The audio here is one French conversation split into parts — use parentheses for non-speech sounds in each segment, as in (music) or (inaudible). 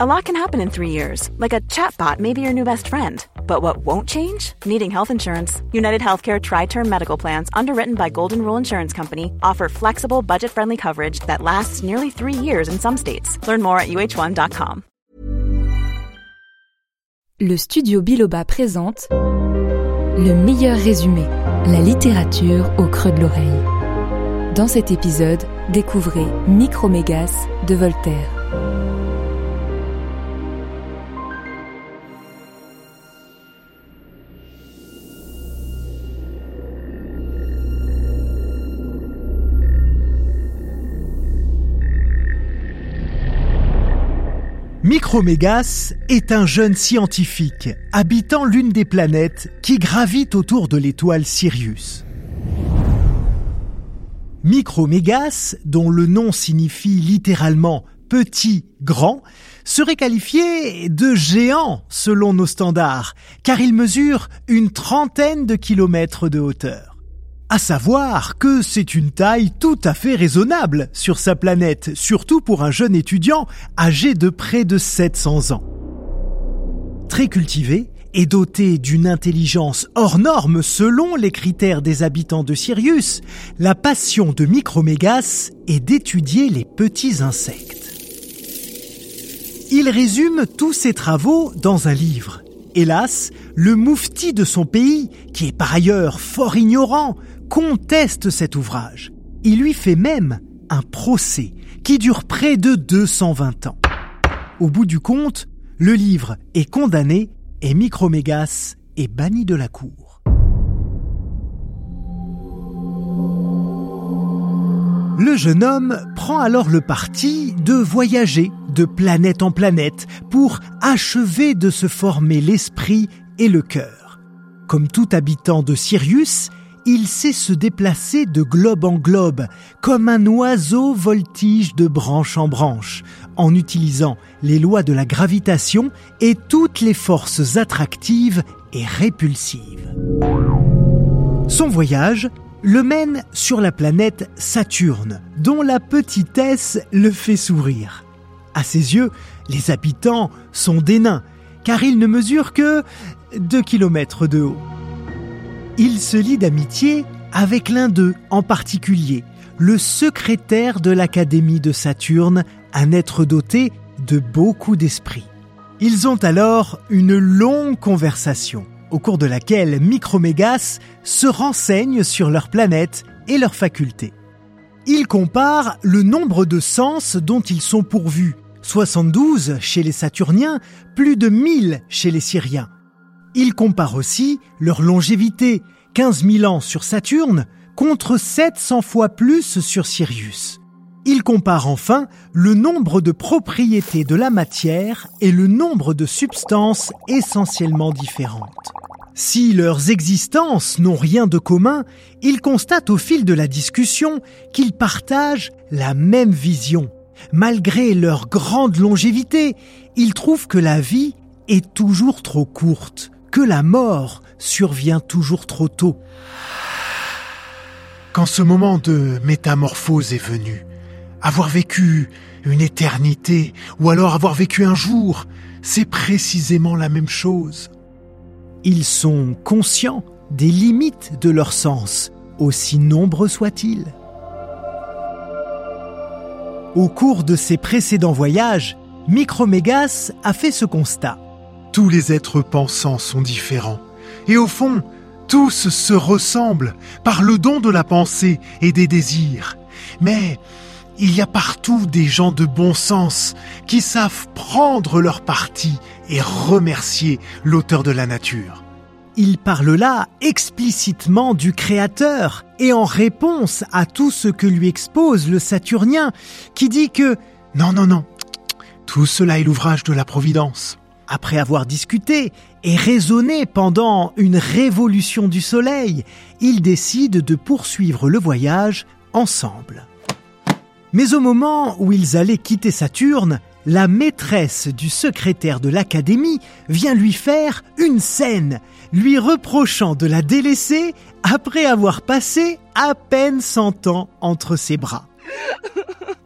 A lot can happen in three years, like a chatbot may be your new best friend. But what won't change? Needing health insurance. United Healthcare Tri Term Medical Plans, underwritten by Golden Rule Insurance Company, offer flexible, budget friendly coverage that lasts nearly three years in some states. Learn more at uh1.com. Le studio Biloba présente Le meilleur résumé, la littérature au creux de l'oreille. Dans cet épisode, découvrez Micromégas de Voltaire. Micromégas est un jeune scientifique habitant l'une des planètes qui gravitent autour de l'étoile Sirius. Micromégas, dont le nom signifie littéralement petit, grand, serait qualifié de géant selon nos standards, car il mesure une trentaine de kilomètres de hauteur. À savoir que c'est une taille tout à fait raisonnable sur sa planète, surtout pour un jeune étudiant âgé de près de 700 ans. Très cultivé et doté d'une intelligence hors norme selon les critères des habitants de Sirius, la passion de Micromégas est d'étudier les petits insectes. Il résume tous ses travaux dans un livre. Hélas, le moufti de son pays, qui est par ailleurs fort ignorant, conteste cet ouvrage. Il lui fait même un procès qui dure près de 220 ans. Au bout du compte, le livre est condamné et Micromégas est banni de la cour. Le jeune homme prend alors le parti de voyager de planète en planète pour achever de se former l'esprit et le cœur. Comme tout habitant de Sirius, il sait se déplacer de globe en globe, comme un oiseau voltige de branche en branche, en utilisant les lois de la gravitation et toutes les forces attractives et répulsives. Son voyage le mène sur la planète Saturne, dont la petitesse le fait sourire. À ses yeux, les habitants sont des nains, car ils ne mesurent que 2 km de haut il se lie d'amitié avec l'un d'eux en particulier, le secrétaire de l'Académie de Saturne, un être doté de beaucoup d'esprit. Ils ont alors une longue conversation, au cours de laquelle Micromégas se renseigne sur leur planète et leurs facultés. Il compare le nombre de sens dont ils sont pourvus, 72 chez les Saturniens, plus de 1000 chez les Syriens. Il compare aussi leur longévité, 15 000 ans sur Saturne contre 700 fois plus sur Sirius. Il compare enfin le nombre de propriétés de la matière et le nombre de substances essentiellement différentes. Si leurs existences n'ont rien de commun, il constate au fil de la discussion qu'ils partagent la même vision. Malgré leur grande longévité, ils trouvent que la vie est toujours trop courte que la mort survient toujours trop tôt. Quand ce moment de métamorphose est venu, avoir vécu une éternité ou alors avoir vécu un jour, c'est précisément la même chose. Ils sont conscients des limites de leur sens, aussi nombreux soient-ils. Au cours de ses précédents voyages, Micromégas a fait ce constat. Tous les êtres pensants sont différents. Et au fond, tous se ressemblent par le don de la pensée et des désirs. Mais il y a partout des gens de bon sens qui savent prendre leur parti et remercier l'auteur de la nature. Il parle là explicitement du Créateur et en réponse à tout ce que lui expose le Saturnien qui dit que non, non, non, tout cela est l'ouvrage de la Providence. Après avoir discuté et raisonné pendant une révolution du Soleil, ils décident de poursuivre le voyage ensemble. Mais au moment où ils allaient quitter Saturne, la maîtresse du secrétaire de l'Académie vient lui faire une scène, lui reprochant de la délaisser après avoir passé à peine cent ans entre ses bras.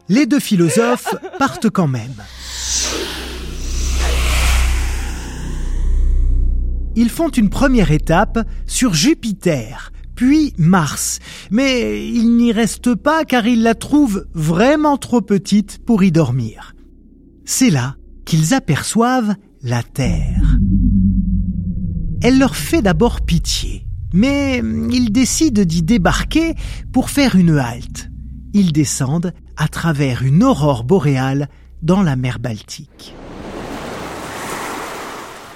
Les deux philosophes partent quand même. Ils font une première étape sur Jupiter, puis Mars, mais ils n'y restent pas car ils la trouvent vraiment trop petite pour y dormir. C'est là qu'ils aperçoivent la Terre. Elle leur fait d'abord pitié, mais ils décident d'y débarquer pour faire une halte. Ils descendent à travers une aurore boréale dans la mer Baltique.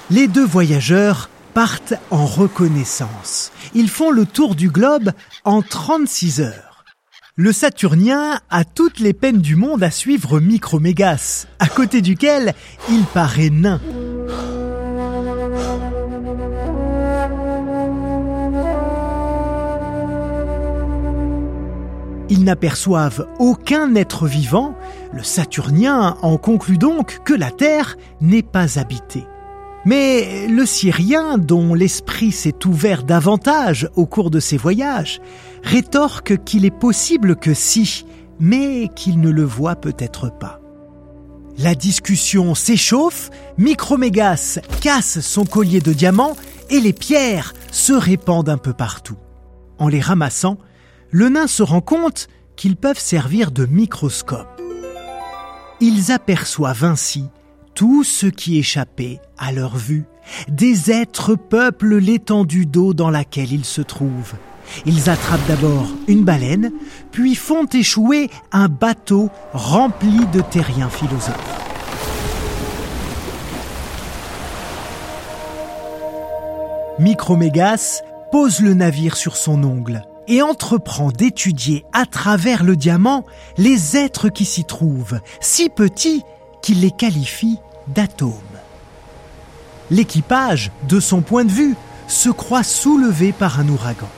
Les deux voyageurs partent en reconnaissance. Ils font le tour du globe en 36 heures. Le Saturnien a toutes les peines du monde à suivre Micromégas, à côté duquel il paraît nain. Ils n'aperçoivent aucun être vivant, le Saturnien en conclut donc que la Terre n'est pas habitée. Mais le Syrien, dont l'esprit s'est ouvert davantage au cours de ses voyages, rétorque qu'il est possible que si, mais qu'il ne le voit peut-être pas. La discussion s'échauffe, Micromégas casse son collier de diamants et les pierres se répandent un peu partout. En les ramassant, le nain se rend compte qu'ils peuvent servir de microscope. Ils aperçoivent ainsi tout ce qui échappait à leur vue. Des êtres peuplent l'étendue d'eau dans laquelle ils se trouvent. Ils attrapent d'abord une baleine, puis font échouer un bateau rempli de terriens philosophes. Micromégas pose le navire sur son ongle et entreprend d'étudier à travers le diamant les êtres qui s'y trouvent, si petits qu'il les qualifie d'atomes. L'équipage, de son point de vue, se croit soulevé par un ouragan.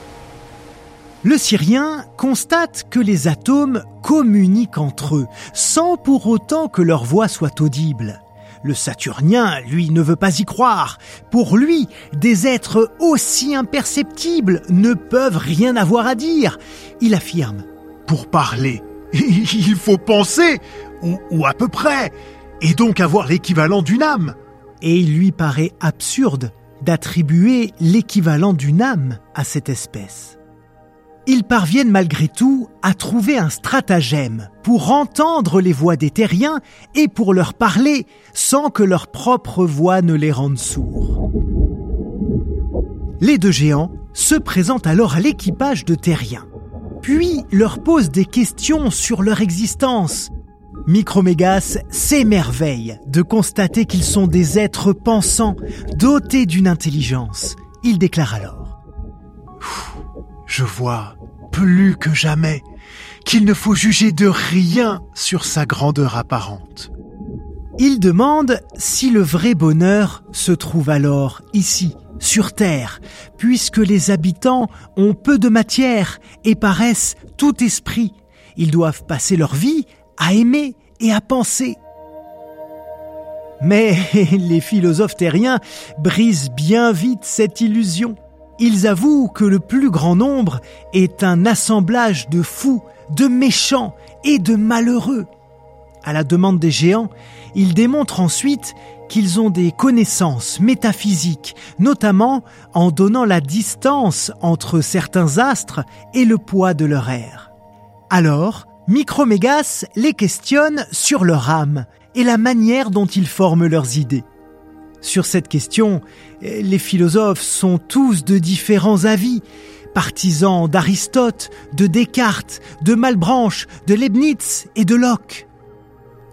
Le Syrien constate que les atomes communiquent entre eux, sans pour autant que leur voix soit audible. Le Saturnien, lui, ne veut pas y croire. Pour lui, des êtres aussi imperceptibles ne peuvent rien avoir à dire. Il affirme Pour parler, (laughs) il faut penser, ou, ou à peu près et donc avoir l'équivalent d'une âme. Et il lui paraît absurde d'attribuer l'équivalent d'une âme à cette espèce. Ils parviennent malgré tout à trouver un stratagème pour entendre les voix des terriens et pour leur parler sans que leur propre voix ne les rende sourds. Les deux géants se présentent alors à l'équipage de terriens, puis leur posent des questions sur leur existence, Micromégas s'émerveille de constater qu'ils sont des êtres pensants, dotés d'une intelligence. Il déclare alors Je vois plus que jamais qu'il ne faut juger de rien sur sa grandeur apparente. Il demande si le vrai bonheur se trouve alors ici, sur Terre, puisque les habitants ont peu de matière et paraissent tout esprit. Ils doivent passer leur vie à aimer et à penser. Mais (laughs) les philosophes terriens brisent bien vite cette illusion. Ils avouent que le plus grand nombre est un assemblage de fous, de méchants et de malheureux. À la demande des géants, ils démontrent ensuite qu'ils ont des connaissances métaphysiques, notamment en donnant la distance entre certains astres et le poids de leur air. Alors, Micromégas les questionne sur leur âme et la manière dont ils forment leurs idées. Sur cette question, les philosophes sont tous de différents avis, partisans d'Aristote, de Descartes, de Malebranche, de Leibniz et de Locke.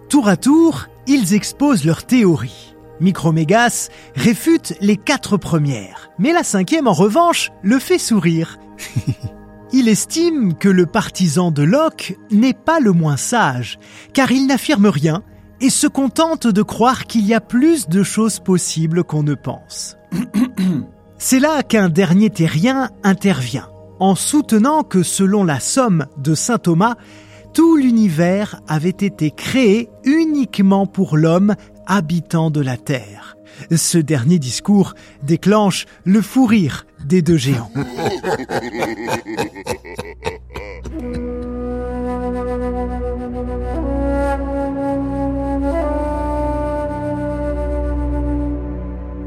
Tour à tour, ils exposent leurs théories. Micromégas réfute les quatre premières, mais la cinquième en revanche le fait sourire. (laughs) Il estime que le partisan de Locke n'est pas le moins sage, car il n'affirme rien et se contente de croire qu'il y a plus de choses possibles qu'on ne pense. (clears throat) C'est là qu'un dernier terrien intervient, en soutenant que selon la somme de Saint Thomas, tout l'univers avait été créé uniquement pour l'homme habitant de la Terre. Ce dernier discours déclenche le fou rire des deux géants.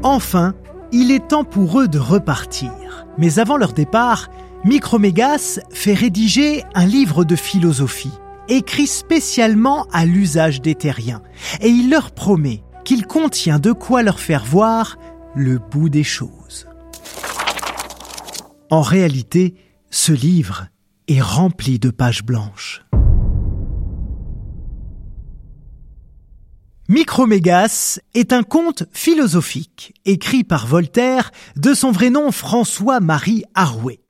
Enfin, il est temps pour eux de repartir. Mais avant leur départ, Micromégas fait rédiger un livre de philosophie, écrit spécialement à l'usage des terriens, et il leur promet qu'il contient de quoi leur faire voir le bout des choses. En réalité, ce livre est rempli de pages blanches. Micromégas est un conte philosophique écrit par Voltaire de son vrai nom François-Marie Arouet.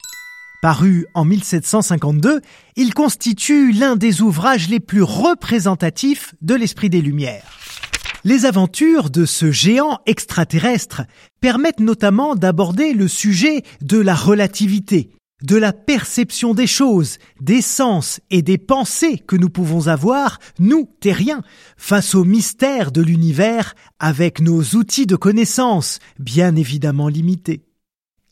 Paru en 1752, il constitue l'un des ouvrages les plus représentatifs de l'esprit des Lumières. Les aventures de ce géant extraterrestre permettent notamment d'aborder le sujet de la relativité, de la perception des choses, des sens et des pensées que nous pouvons avoir, nous, terriens, face au mystère de l'univers avec nos outils de connaissance, bien évidemment limités.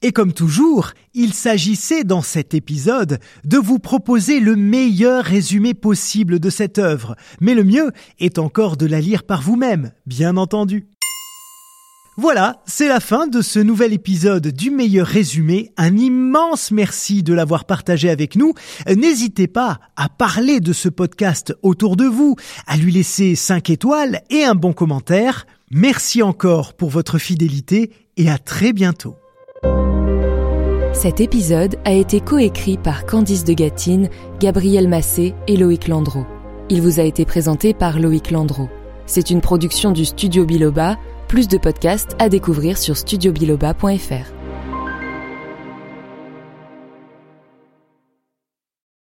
Et comme toujours, il s'agissait dans cet épisode de vous proposer le meilleur résumé possible de cette œuvre, mais le mieux est encore de la lire par vous-même, bien entendu. Voilà, c'est la fin de ce nouvel épisode du meilleur résumé. Un immense merci de l'avoir partagé avec nous. N'hésitez pas à parler de ce podcast autour de vous, à lui laisser 5 étoiles et un bon commentaire. Merci encore pour votre fidélité et à très bientôt. Cet épisode a été coécrit par Candice de Gatine, Gabriel Massé et Loïc Landreau. Il vous a été présenté par Loïc Landreau. C'est une production du studio Biloba plus de podcasts à découvrir sur studiobiloba.fr.